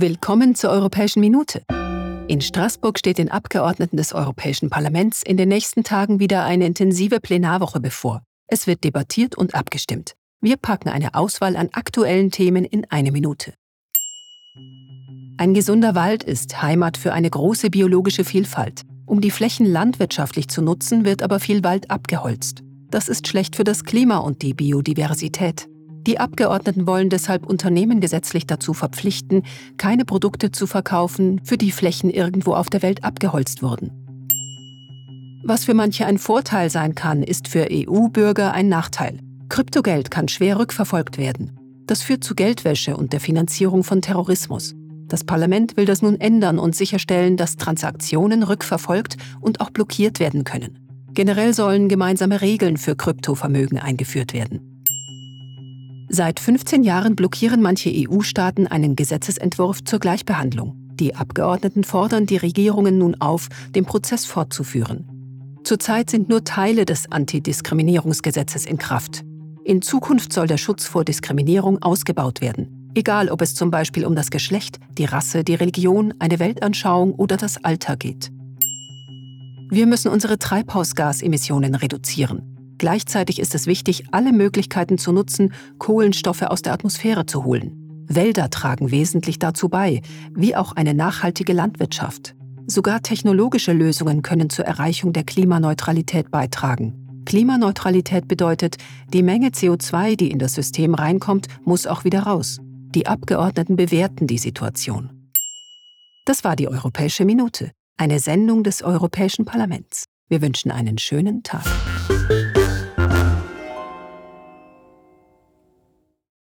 Willkommen zur Europäischen Minute. In Straßburg steht den Abgeordneten des Europäischen Parlaments in den nächsten Tagen wieder eine intensive Plenarwoche bevor. Es wird debattiert und abgestimmt. Wir packen eine Auswahl an aktuellen Themen in eine Minute. Ein gesunder Wald ist Heimat für eine große biologische Vielfalt. Um die Flächen landwirtschaftlich zu nutzen, wird aber viel Wald abgeholzt. Das ist schlecht für das Klima und die Biodiversität. Die Abgeordneten wollen deshalb Unternehmen gesetzlich dazu verpflichten, keine Produkte zu verkaufen, für die Flächen irgendwo auf der Welt abgeholzt wurden. Was für manche ein Vorteil sein kann, ist für EU-Bürger ein Nachteil. Kryptogeld kann schwer rückverfolgt werden. Das führt zu Geldwäsche und der Finanzierung von Terrorismus. Das Parlament will das nun ändern und sicherstellen, dass Transaktionen rückverfolgt und auch blockiert werden können. Generell sollen gemeinsame Regeln für Kryptovermögen eingeführt werden. Seit 15 Jahren blockieren manche EU-Staaten einen Gesetzesentwurf zur Gleichbehandlung. Die Abgeordneten fordern die Regierungen nun auf, den Prozess fortzuführen. Zurzeit sind nur Teile des Antidiskriminierungsgesetzes in Kraft. In Zukunft soll der Schutz vor Diskriminierung ausgebaut werden, egal ob es zum Beispiel um das Geschlecht, die Rasse, die Religion, eine Weltanschauung oder das Alter geht. Wir müssen unsere Treibhausgasemissionen reduzieren. Gleichzeitig ist es wichtig, alle Möglichkeiten zu nutzen, Kohlenstoffe aus der Atmosphäre zu holen. Wälder tragen wesentlich dazu bei, wie auch eine nachhaltige Landwirtschaft. Sogar technologische Lösungen können zur Erreichung der Klimaneutralität beitragen. Klimaneutralität bedeutet, die Menge CO2, die in das System reinkommt, muss auch wieder raus. Die Abgeordneten bewerten die Situation. Das war die Europäische Minute, eine Sendung des Europäischen Parlaments. Wir wünschen einen schönen Tag.